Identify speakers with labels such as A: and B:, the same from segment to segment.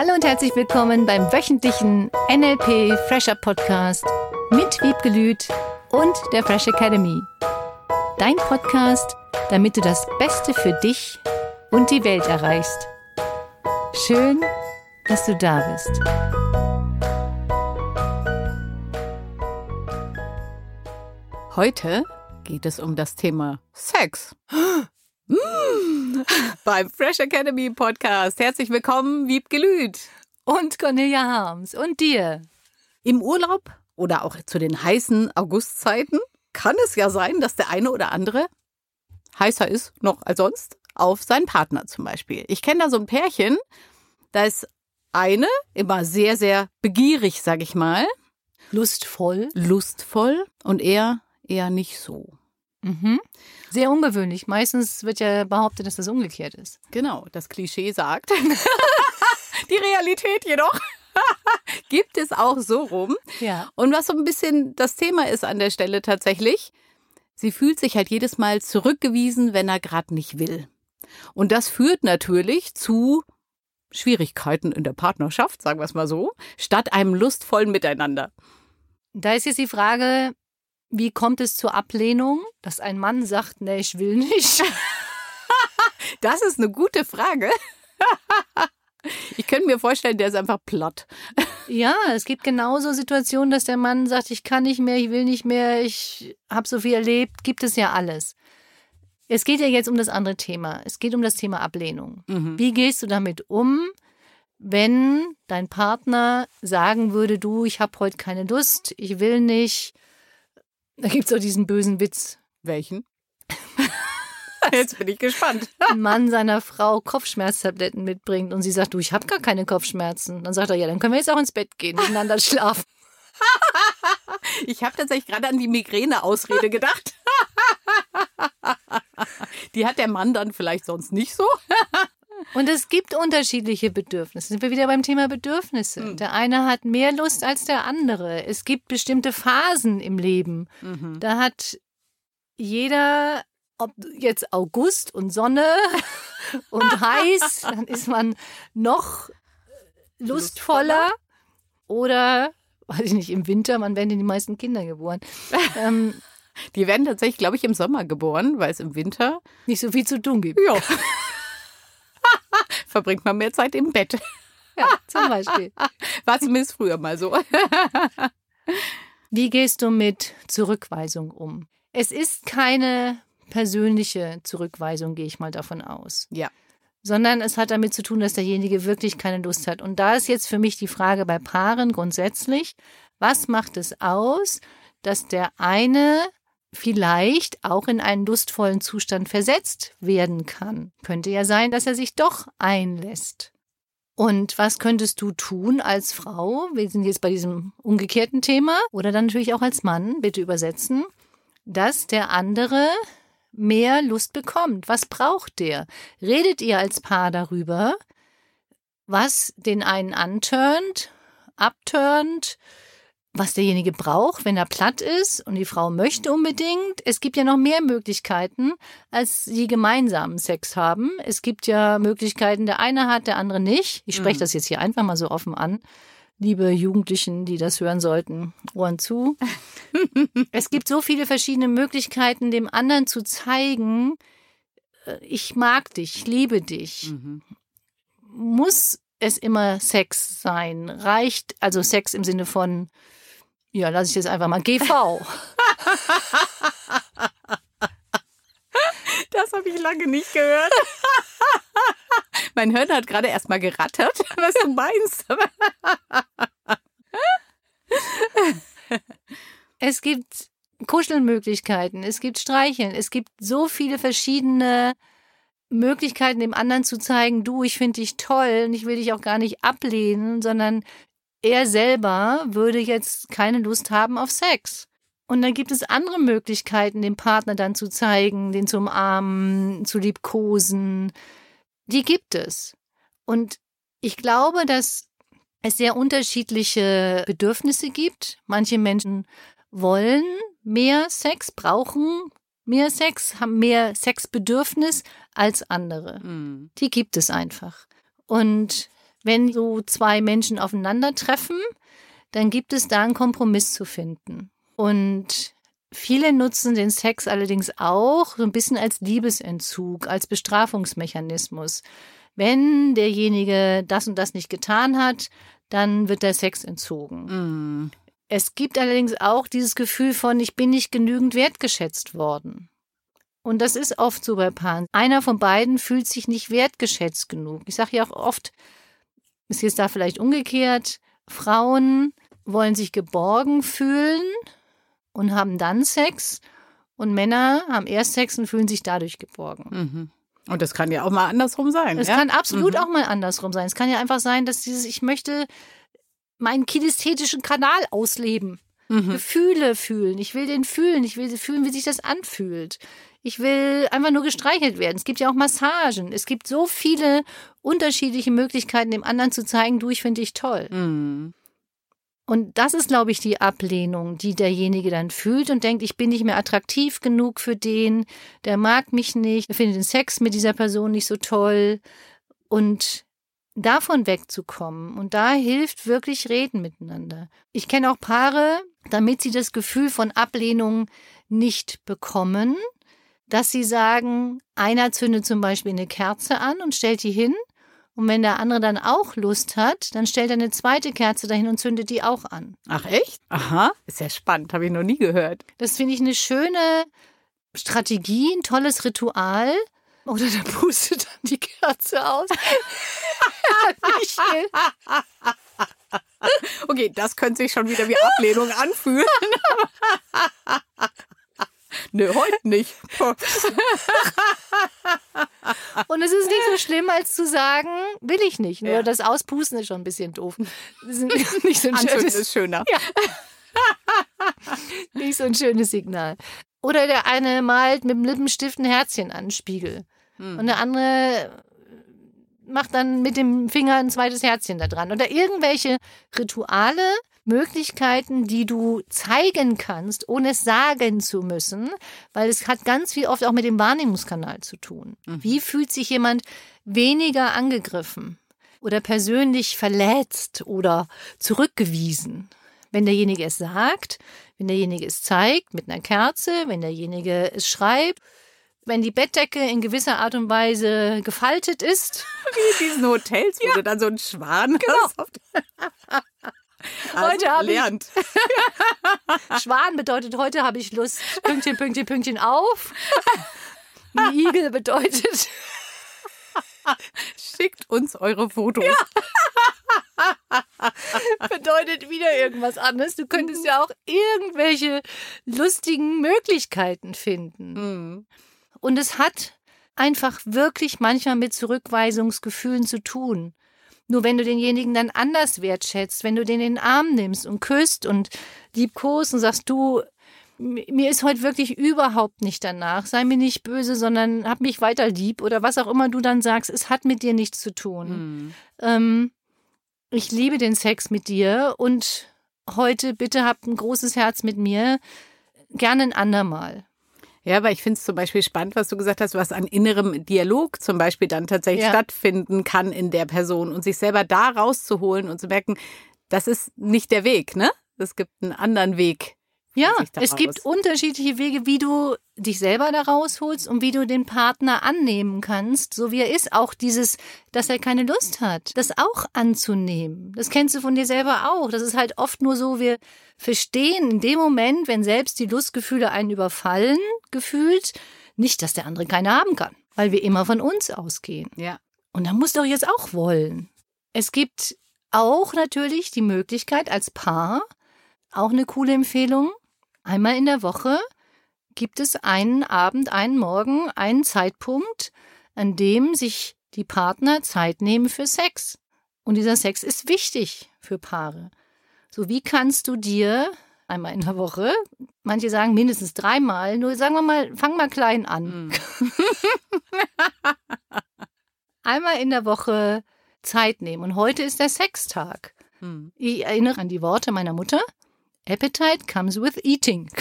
A: Hallo und herzlich willkommen beim wöchentlichen NLP Fresher Podcast mit Wiebgelüt und der Fresh Academy. Dein Podcast, damit du das Beste für dich und die Welt erreichst. Schön, dass du da bist.
B: Heute geht es um das Thema Sex. Mm, beim Fresh Academy Podcast. Herzlich willkommen, Wieb Gelüt.
A: Und Cornelia Harms. Und dir.
B: Im Urlaub oder auch zu den heißen Augustzeiten kann es ja sein, dass der eine oder andere heißer ist noch als sonst auf seinen Partner zum Beispiel. Ich kenne da so ein Pärchen, da ist eine immer sehr, sehr begierig, sag ich mal.
A: Lustvoll.
B: Lustvoll und er eher nicht so.
A: Mhm. Sehr ungewöhnlich. Meistens wird ja behauptet, dass das umgekehrt ist.
B: Genau, das Klischee sagt. Die Realität jedoch gibt es auch so rum.
A: Ja.
B: Und was so ein bisschen das Thema ist an der Stelle tatsächlich, sie fühlt sich halt jedes Mal zurückgewiesen, wenn er gerade nicht will. Und das führt natürlich zu Schwierigkeiten in der Partnerschaft, sagen wir es mal so, statt einem lustvollen Miteinander.
A: Da ist jetzt die Frage, wie kommt es zur Ablehnung, dass ein Mann sagt, nee, ich will nicht?
B: das ist eine gute Frage. Ich könnte mir vorstellen, der ist einfach platt.
A: Ja, es gibt genauso Situationen, dass der Mann sagt, ich kann nicht mehr, ich will nicht mehr, ich habe so viel erlebt, gibt es ja alles. Es geht ja jetzt um das andere Thema. Es geht um das Thema Ablehnung. Mhm. Wie gehst du damit um, wenn dein Partner sagen würde, du, ich habe heute keine Lust, ich will nicht, da gibt es auch diesen bösen Witz.
B: Welchen? Jetzt bin ich gespannt.
A: Mann seiner Frau Kopfschmerztabletten mitbringt und sie sagt, du, ich habe gar keine Kopfschmerzen. Dann sagt er, ja, dann können wir jetzt auch ins Bett gehen, miteinander schlafen.
B: ich habe tatsächlich gerade an die Migräne-Ausrede gedacht. die hat der Mann dann vielleicht sonst nicht so.
A: Und es gibt unterschiedliche Bedürfnisse. Sind wir wieder beim Thema Bedürfnisse. Mhm. Der eine hat mehr Lust als der andere. Es gibt bestimmte Phasen im Leben. Mhm. Da hat jeder, ob jetzt August und Sonne und heiß, dann ist man noch lustvoller. Oder, weiß ich nicht, im Winter, man werden die meisten Kinder geboren.
B: ähm, die werden tatsächlich, glaube ich, im Sommer geboren, weil es im Winter
A: nicht so viel zu tun gibt.
B: Ja. verbringt man mehr Zeit im Bett.
A: Ja, zum Beispiel.
B: War zumindest früher mal so.
A: Wie gehst du mit Zurückweisung um? Es ist keine persönliche Zurückweisung, gehe ich mal davon aus.
B: Ja.
A: Sondern es hat damit zu tun, dass derjenige wirklich keine Lust hat. Und da ist jetzt für mich die Frage bei Paaren grundsätzlich, was macht es aus, dass der eine vielleicht auch in einen lustvollen Zustand versetzt werden kann. Könnte ja sein, dass er sich doch einlässt. Und was könntest du tun als Frau? Wir sind jetzt bei diesem umgekehrten Thema. Oder dann natürlich auch als Mann, bitte übersetzen, dass der andere mehr Lust bekommt. Was braucht der? Redet ihr als Paar darüber, was den einen antörnt, abturnt, was derjenige braucht, wenn er platt ist und die Frau möchte unbedingt. Es gibt ja noch mehr Möglichkeiten, als sie gemeinsamen Sex haben. Es gibt ja Möglichkeiten, der eine hat, der andere nicht. Ich spreche mhm. das jetzt hier einfach mal so offen an. Liebe Jugendlichen, die das hören sollten, Ohren zu. es gibt so viele verschiedene Möglichkeiten, dem anderen zu zeigen, äh, ich mag dich, ich liebe dich. Mhm. Muss es immer Sex sein? Reicht also Sex im Sinne von ja, lasse ich jetzt einfach mal. GV.
B: das habe ich lange nicht gehört. mein Hirn hat gerade erst mal gerattert, was du meinst.
A: es gibt Kuschelmöglichkeiten, es gibt Streicheln, es gibt so viele verschiedene Möglichkeiten, dem anderen zu zeigen, du, ich finde dich toll und ich will dich auch gar nicht ablehnen, sondern er selber würde jetzt keine Lust haben auf Sex. Und dann gibt es andere Möglichkeiten, dem Partner dann zu zeigen, den zu umarmen, zu liebkosen. Die gibt es. Und ich glaube, dass es sehr unterschiedliche Bedürfnisse gibt. Manche Menschen wollen mehr Sex, brauchen mehr Sex, haben mehr Sexbedürfnis als andere. Mhm. Die gibt es einfach. Und Wenn so zwei Menschen aufeinandertreffen, dann gibt es da einen Kompromiss zu finden. Und viele nutzen den Sex allerdings auch so ein bisschen als Liebesentzug, als Bestrafungsmechanismus. Wenn derjenige das und das nicht getan hat, dann wird der Sex entzogen.
B: Mm.
A: Es gibt allerdings auch dieses Gefühl von, ich bin nicht genügend wertgeschätzt worden. Und das ist oft so bei Paaren. Einer von beiden fühlt sich nicht wertgeschätzt genug. Ich sage ja auch oft, ist jetzt da vielleicht umgekehrt, Frauen wollen sich geborgen fühlen und haben dann Sex und Männer haben erst Sex und fühlen sich dadurch geborgen.
B: Mhm. Und das kann ja auch mal andersrum sein.
A: Es
B: ja?
A: kann absolut
B: Mhm.
A: auch mal andersrum sein. Es kann ja einfach sein, dass dieses, ich möchte meinen kinästhetischen Kanal ausleben.
B: Mhm.
A: Gefühle fühlen. Ich will den fühlen. Ich will fühlen, wie sich das anfühlt. Ich will einfach nur gestreichelt werden. Es gibt ja auch Massagen. Es gibt so viele unterschiedliche Möglichkeiten, dem anderen zu zeigen, du, ich finde dich toll.
B: Mhm.
A: Und das ist, glaube ich, die Ablehnung, die derjenige dann fühlt und denkt, ich bin nicht mehr attraktiv genug für den, der mag mich nicht, er findet den Sex mit dieser Person nicht so toll. Und davon wegzukommen. Und da hilft wirklich Reden miteinander. Ich kenne auch Paare, damit sie das Gefühl von Ablehnung nicht bekommen, dass sie sagen, einer zündet zum Beispiel eine Kerze an und stellt die hin. Und wenn der andere dann auch Lust hat, dann stellt er eine zweite Kerze dahin und zündet die auch an.
B: Ach echt? Aha, ist ja spannend, habe ich noch nie gehört.
A: Das finde ich eine schöne Strategie, ein tolles Ritual. Oder der pustet dann die Kerze aus.
B: Okay, das könnte sich schon wieder wie Ablehnung anfühlen. Nö, heute nicht.
A: Und es ist nicht so schlimm, als zu sagen, will ich nicht. Nur
B: Ja.
A: das Auspusten ist schon ein bisschen doof. Das ist nicht so ein schönes,
B: ist schöner.
A: nicht so ein schönes Signal. Oder der eine malt mit dem Lippenstift ein Herzchen an den Spiegel.
B: Hm.
A: Und der andere macht dann mit dem Finger ein zweites Herzchen da dran. Oder irgendwelche Rituale, Möglichkeiten, die du zeigen kannst, ohne es sagen zu müssen, weil es hat ganz viel oft auch mit dem Wahrnehmungskanal zu tun. Wie fühlt sich jemand weniger angegriffen oder persönlich verletzt oder zurückgewiesen? Wenn derjenige es sagt, wenn derjenige es zeigt mit einer Kerze, wenn derjenige es schreibt, wenn die Bettdecke in gewisser Art und Weise gefaltet ist.
B: Wie in diesen Hotels, wo du dann so einen Schwan hast. Also,
A: Heute hab ich-. Schwan bedeutet, heute habe ich Lust. Pünktchen, Pünktchen, Pünktchen auf. Ein Igel bedeutet,
B: Schickt uns eure Fotos.
A: bedeutet wieder irgendwas anderes. Du könntest ja auch irgendwelche lustigen Möglichkeiten finden.
B: Mhm.
A: Und es hat einfach wirklich manchmal mit Zurückweisungsgefühlen zu tun. Nur wenn du denjenigen dann anders wertschätzt, wenn du den in den Arm nimmst und küsst und liebkost und sagst, du, mir ist heute wirklich überhaupt nicht danach, sei mir nicht böse, sondern hab mich weiter lieb oder was auch immer du dann sagst, es hat mit dir nichts zu tun.
B: Mhm.
A: Ähm, ich liebe den Sex mit dir und heute bitte habt ein großes Herz mit mir, gerne ein andermal.
B: Ja, aber ich finde es zum Beispiel spannend, was du gesagt hast, was an innerem Dialog zum Beispiel dann tatsächlich
A: Ja.
B: stattfinden kann in der Person und sich selber da rauszuholen und zu merken, das ist nicht der Weg, ne? Es gibt einen anderen Weg.
A: Ja,
B: da
A: es gibt unterschiedliche Wege, wie du dich selber da rausholst und wie du den Partner annehmen kannst, so wie er ist. Auch dieses, dass er keine Lust hat, das auch anzunehmen. Das kennst du von dir selber auch. Das ist halt oft nur so, wir verstehen in dem Moment, wenn selbst die Lustgefühle einen überfallen, gefühlt, nicht, dass der andere keine haben kann, weil wir immer von uns ausgehen.
B: Ja.
A: Und dann musst du jetzt auch wollen. Es gibt auch natürlich die Möglichkeit als Paar, auch eine coole Empfehlung, einmal in der Woche gibt es einen Abend, einen Morgen, einen Zeitpunkt, an dem sich die Partner Zeit nehmen für Sex. Und dieser Sex ist wichtig für Paare. So wie kannst du dir einmal in der Woche, manche sagen mindestens dreimal, nur sagen wir mal, fang mal klein an.
B: Mhm.
A: einmal in der Woche Zeit nehmen. Und heute ist der Sextag.
B: Mhm.
A: Ich erinnere an die Worte meiner Mutter. Appetite comes with eating.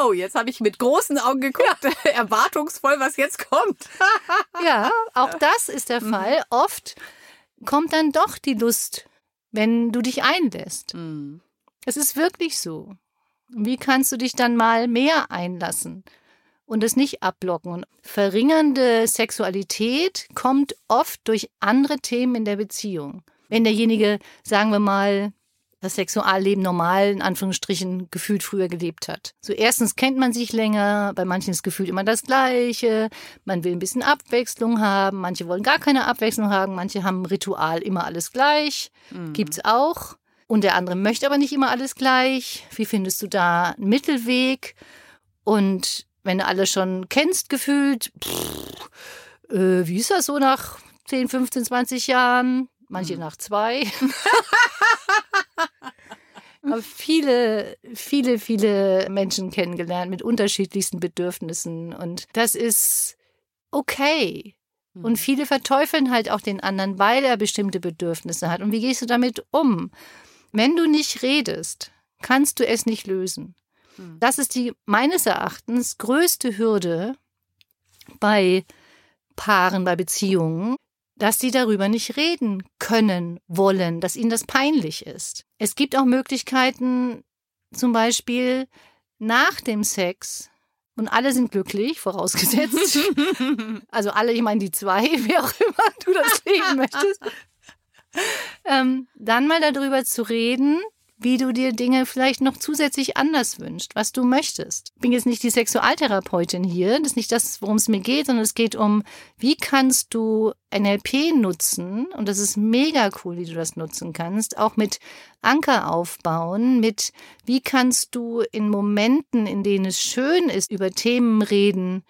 B: Oh, jetzt habe ich mit großen Augen geguckt, ja. erwartungsvoll, was jetzt kommt.
A: ja, auch das ist der mhm. Fall. Oft kommt dann doch die Lust, wenn du dich einlässt. Mhm. Es ist wirklich so. Wie kannst du dich dann mal mehr einlassen und es nicht abblocken? Verringernde Sexualität kommt oft durch andere Themen in der Beziehung. Wenn derjenige, sagen wir mal, das Sexualleben normal, in Anführungsstrichen, gefühlt früher gelebt hat. So erstens kennt man sich länger, bei manchen ist gefühlt immer das Gleiche, man will ein bisschen Abwechslung haben, manche wollen gar keine Abwechslung haben, manche haben Ritual immer alles gleich, mhm. gibt's auch. Und der andere möchte aber nicht immer alles gleich. Wie findest du da einen Mittelweg? Und wenn du alle schon kennst, gefühlt, pff, äh, wie ist das so nach 10, 15, 20 Jahren? Manche mhm. nach zwei. habe viele, viele, viele Menschen kennengelernt mit unterschiedlichsten Bedürfnissen und das ist okay. Und mhm. viele verteufeln halt auch den anderen, weil er bestimmte Bedürfnisse hat. Und wie gehst du damit um? Wenn du nicht redest, kannst du es nicht lösen. Mhm. Das ist die meines Erachtens größte Hürde bei Paaren, bei Beziehungen, dass sie darüber nicht reden können, wollen, dass ihnen das peinlich ist. Es gibt auch Möglichkeiten, zum Beispiel nach dem Sex, und alle sind glücklich, vorausgesetzt. also alle, ich meine die zwei, wer auch immer du das leben möchtest. Ähm, dann mal darüber zu reden, wie du dir Dinge vielleicht noch zusätzlich anders wünschst, was du möchtest. Ich bin jetzt nicht die Sexualtherapeutin hier, das ist nicht das, worum es mir geht, sondern es geht um, wie kannst du NLP nutzen, und das ist mega cool, wie du das nutzen kannst, auch mit Anker aufbauen, mit wie kannst du in Momenten, in denen es schön ist, über Themen reden,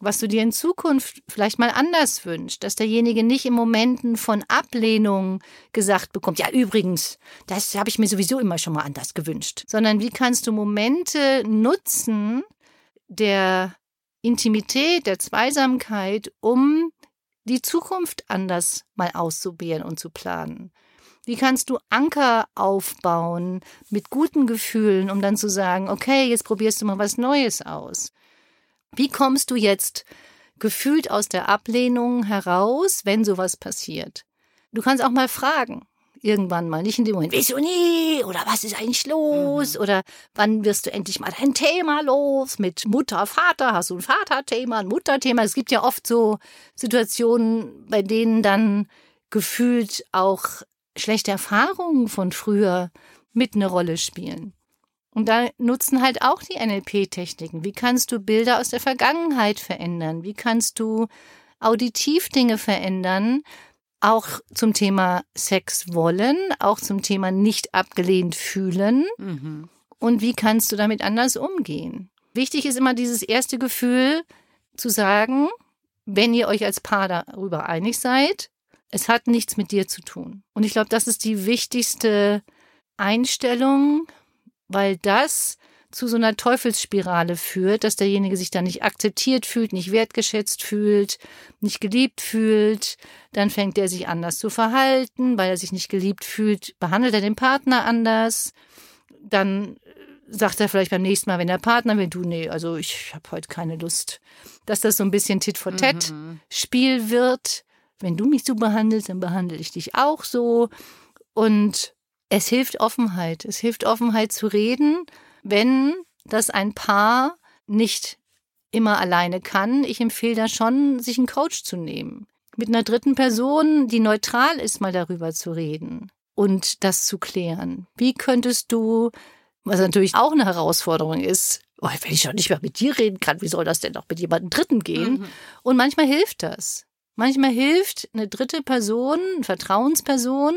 A: was du dir in Zukunft vielleicht mal anders wünschst, dass derjenige nicht in Momenten von Ablehnung gesagt bekommt, ja übrigens, das habe ich mir sowieso immer schon mal anders gewünscht, sondern wie kannst du Momente nutzen der Intimität, der Zweisamkeit, um die Zukunft anders mal auszubeeren und zu planen. Wie kannst du Anker aufbauen mit guten Gefühlen, um dann zu sagen, okay, jetzt probierst du mal was Neues aus. Wie kommst du jetzt gefühlt aus der Ablehnung heraus, wenn sowas passiert? Du kannst auch mal fragen. Irgendwann mal, nicht in dem Moment, wieso nie? Oder was ist eigentlich los? Mhm. Oder wann wirst du endlich mal dein Thema los? Mit Mutter, Vater, hast du ein Vaterthema, ein Mutterthema? Es gibt ja oft so Situationen, bei denen dann gefühlt auch schlechte Erfahrungen von früher mit eine Rolle spielen. Und da nutzen halt auch die NLP-Techniken. Wie kannst du Bilder aus der Vergangenheit verändern? Wie kannst du auditiv Dinge verändern? Auch zum Thema Sex wollen, auch zum Thema nicht abgelehnt fühlen. Mhm. Und wie kannst du damit anders umgehen? Wichtig ist immer dieses erste Gefühl zu sagen, wenn ihr euch als Paar darüber einig seid, es hat nichts mit dir zu tun. Und ich glaube, das ist die wichtigste Einstellung, weil das zu so einer Teufelsspirale führt, dass derjenige sich dann nicht akzeptiert fühlt, nicht wertgeschätzt fühlt, nicht geliebt fühlt. Dann fängt er sich anders zu verhalten, weil er sich nicht geliebt fühlt, behandelt er den Partner anders. Dann sagt er vielleicht beim nächsten Mal, wenn der Partner will, du, nee, also ich habe heute keine Lust. Dass das so ein bisschen Tit for Tat mhm. Spiel wird. Wenn du mich so behandelst, dann behandle ich dich auch so. Und es hilft Offenheit. Es hilft Offenheit zu reden, wenn das ein Paar nicht immer alleine kann. Ich empfehle da schon, sich einen Coach zu nehmen. Mit einer dritten Person, die neutral ist, mal darüber zu reden und das zu klären. Wie könntest du, was natürlich auch eine Herausforderung ist, oh, wenn ich schon nicht mehr mit dir reden kann, wie soll das denn noch mit jemandem Dritten gehen? Mhm. Und manchmal hilft das. Manchmal hilft eine dritte Person, eine Vertrauensperson,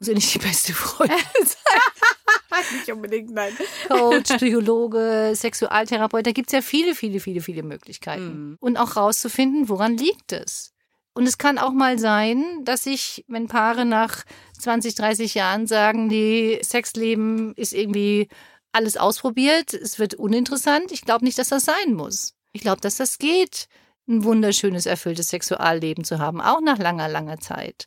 A: muss ja nicht die beste Freundin sein.
B: nicht unbedingt, nein.
A: Coach, Psychologe, Sexualtherapeut, da gibt's ja viele, viele, viele, viele Möglichkeiten. Mhm. Und auch rauszufinden, woran liegt es. Und es kann auch mal sein, dass sich, wenn Paare nach 20, 30 Jahren sagen, die Sexleben ist irgendwie alles ausprobiert, es wird uninteressant. Ich glaube nicht, dass das sein muss. Ich glaube, dass das geht, ein wunderschönes, erfülltes Sexualleben zu haben, auch nach langer, langer Zeit.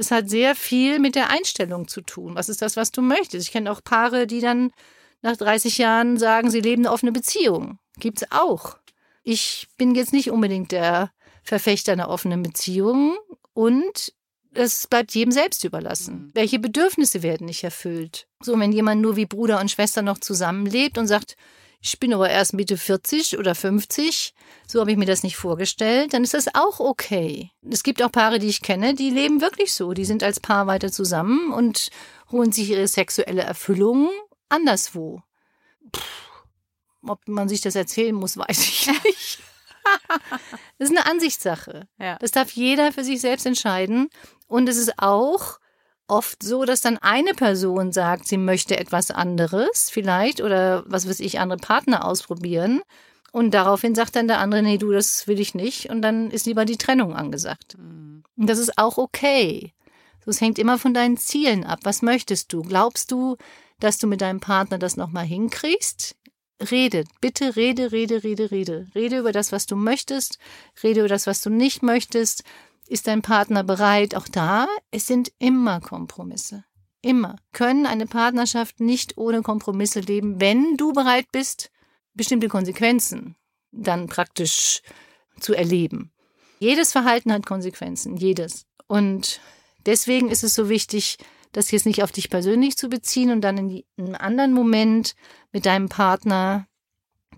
A: Es hat sehr viel mit der Einstellung zu tun. Was ist das, was du möchtest? Ich kenne auch Paare, die dann nach 30 Jahren sagen, sie leben eine offene Beziehung. Gibt's auch. Ich bin jetzt nicht unbedingt der Verfechter einer offenen Beziehung und es bleibt jedem selbst überlassen. Mhm. Welche Bedürfnisse werden nicht erfüllt? So, wenn jemand nur wie Bruder und Schwester noch zusammenlebt und sagt, ich bin aber erst Mitte 40 oder 50, so habe ich mir das nicht vorgestellt, dann ist das auch okay. Es gibt auch Paare, die ich kenne, die leben wirklich so. Die sind als Paar weiter zusammen und holen sich ihre sexuelle Erfüllung anderswo. Puh, ob man sich das erzählen muss, weiß ich nicht. das ist eine Ansichtssache. Ja. Das darf jeder für sich selbst entscheiden. Und es ist auch oft so, dass dann eine Person sagt, sie möchte etwas anderes vielleicht oder was weiß ich, andere Partner ausprobieren. Und daraufhin sagt dann der andere, nee, du, das will ich nicht. Und dann ist lieber die Trennung angesagt. Mhm. Und das ist auch okay. So, es hängt immer von deinen Zielen ab. Was möchtest du? Glaubst du, dass du mit deinem Partner das nochmal hinkriegst? Rede, bitte rede, rede, rede, rede. Rede über das, was du möchtest. Rede über das, was du nicht möchtest. Ist dein Partner bereit? Auch da, es sind immer Kompromisse. Immer. Können eine Partnerschaft nicht ohne Kompromisse leben, wenn du bereit bist, bestimmte Konsequenzen dann praktisch zu erleben. Jedes Verhalten hat Konsequenzen, jedes. Und deswegen ist es so wichtig, das jetzt nicht auf dich persönlich zu beziehen und dann in, einem anderen Moment mit deinem Partner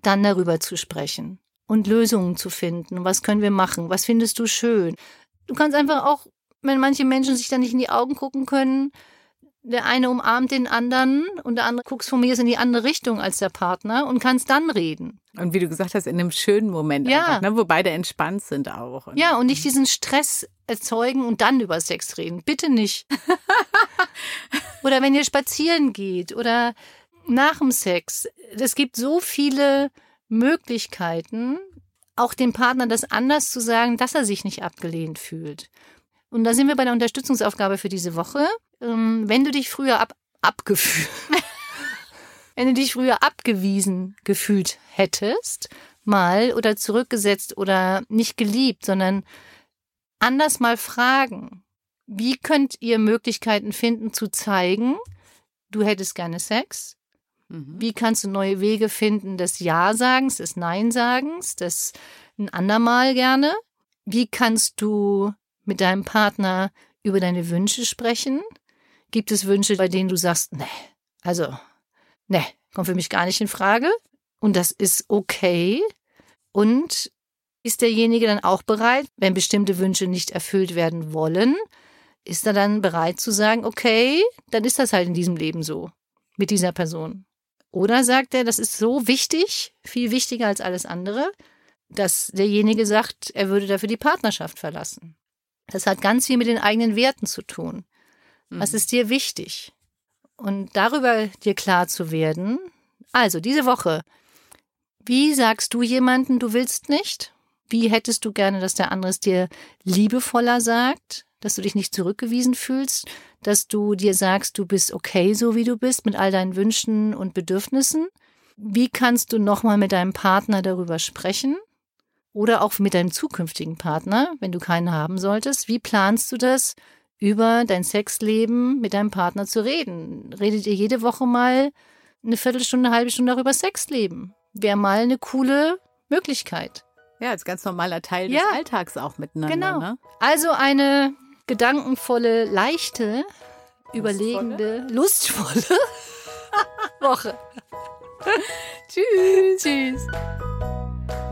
A: dann darüber zu sprechen und Lösungen zu finden. Was können wir machen? Was findest du schön? Du kannst einfach auch, wenn manche Menschen sich dann nicht in die Augen gucken können, der eine umarmt den anderen und der andere guckt von mir in die andere Richtung als der Partner und kannst dann reden.
B: Und wie du gesagt hast, in einem schönen Moment ja. einfach, ne, wo beide entspannt sind auch.
A: Und ja, und nicht diesen Stress erzeugen und dann über Sex reden. Bitte nicht. oder wenn ihr spazieren geht oder nach dem Sex. Es gibt so viele Möglichkeiten, auch dem Partner das anders zu sagen, dass er sich nicht abgelehnt fühlt. Und da sind wir bei der Unterstützungsaufgabe für diese Woche. Ähm, wenn du dich früher ab abgefühlt, wenn du dich früher abgewiesen gefühlt hättest, mal oder zurückgesetzt oder nicht geliebt, sondern anders mal fragen. Wie könnt ihr Möglichkeiten finden zu zeigen, du hättest gerne Sex? Mhm. Wie kannst du neue Wege finden des Ja-Sagens, des Nein-Sagens, des ein andermal gerne? Wie kannst du mit deinem Partner über deine Wünsche sprechen? Gibt es Wünsche, bei denen du sagst, nee, also, nee, kommt für mich gar nicht in Frage? Und das ist okay. Und ist derjenige dann auch bereit, wenn bestimmte Wünsche nicht erfüllt werden wollen, ist er dann bereit zu sagen, okay, dann ist das halt in diesem Leben so mit dieser Person. Oder sagt er, das ist so wichtig, viel wichtiger als alles andere, dass derjenige sagt, er würde dafür die Partnerschaft verlassen. Das hat ganz viel mit den eigenen Werten zu tun. Was mhm. ist dir wichtig? Und darüber dir klar zu werden. Also, diese Woche. Wie sagst du jemanden, du willst nicht? Wie hättest du gerne, dass der andere es dir liebevoller sagt? Dass du dich nicht zurückgewiesen fühlst? Dass du dir sagst, du bist okay, so wie du bist, mit all deinen Wünschen und Bedürfnissen? Wie kannst du nochmal mit deinem Partner darüber sprechen? Oder auch mit deinem zukünftigen Partner, wenn du keinen haben solltest. Wie planst du das, über dein Sexleben mit deinem Partner zu reden? Redet ihr jede Woche mal eine Viertelstunde, eine halbe Stunde darüber Sexleben? Wäre mal eine coole Möglichkeit.
B: Ja, als ganz normaler Teil ja. des Alltags auch miteinander. Genau. Ne?
A: Also eine gedankenvolle, leichte, lustvolle? überlegende, lustvolle Woche.
B: Tschüss.
A: Tschüss.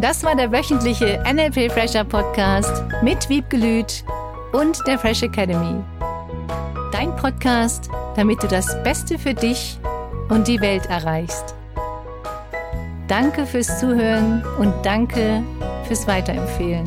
A: Das war der wöchentliche NLP Fresher Podcast mit Wiebgelüt und der Fresh Academy. Dein Podcast, damit du das Beste für dich und die Welt erreichst. Danke fürs Zuhören und danke fürs Weiterempfehlen.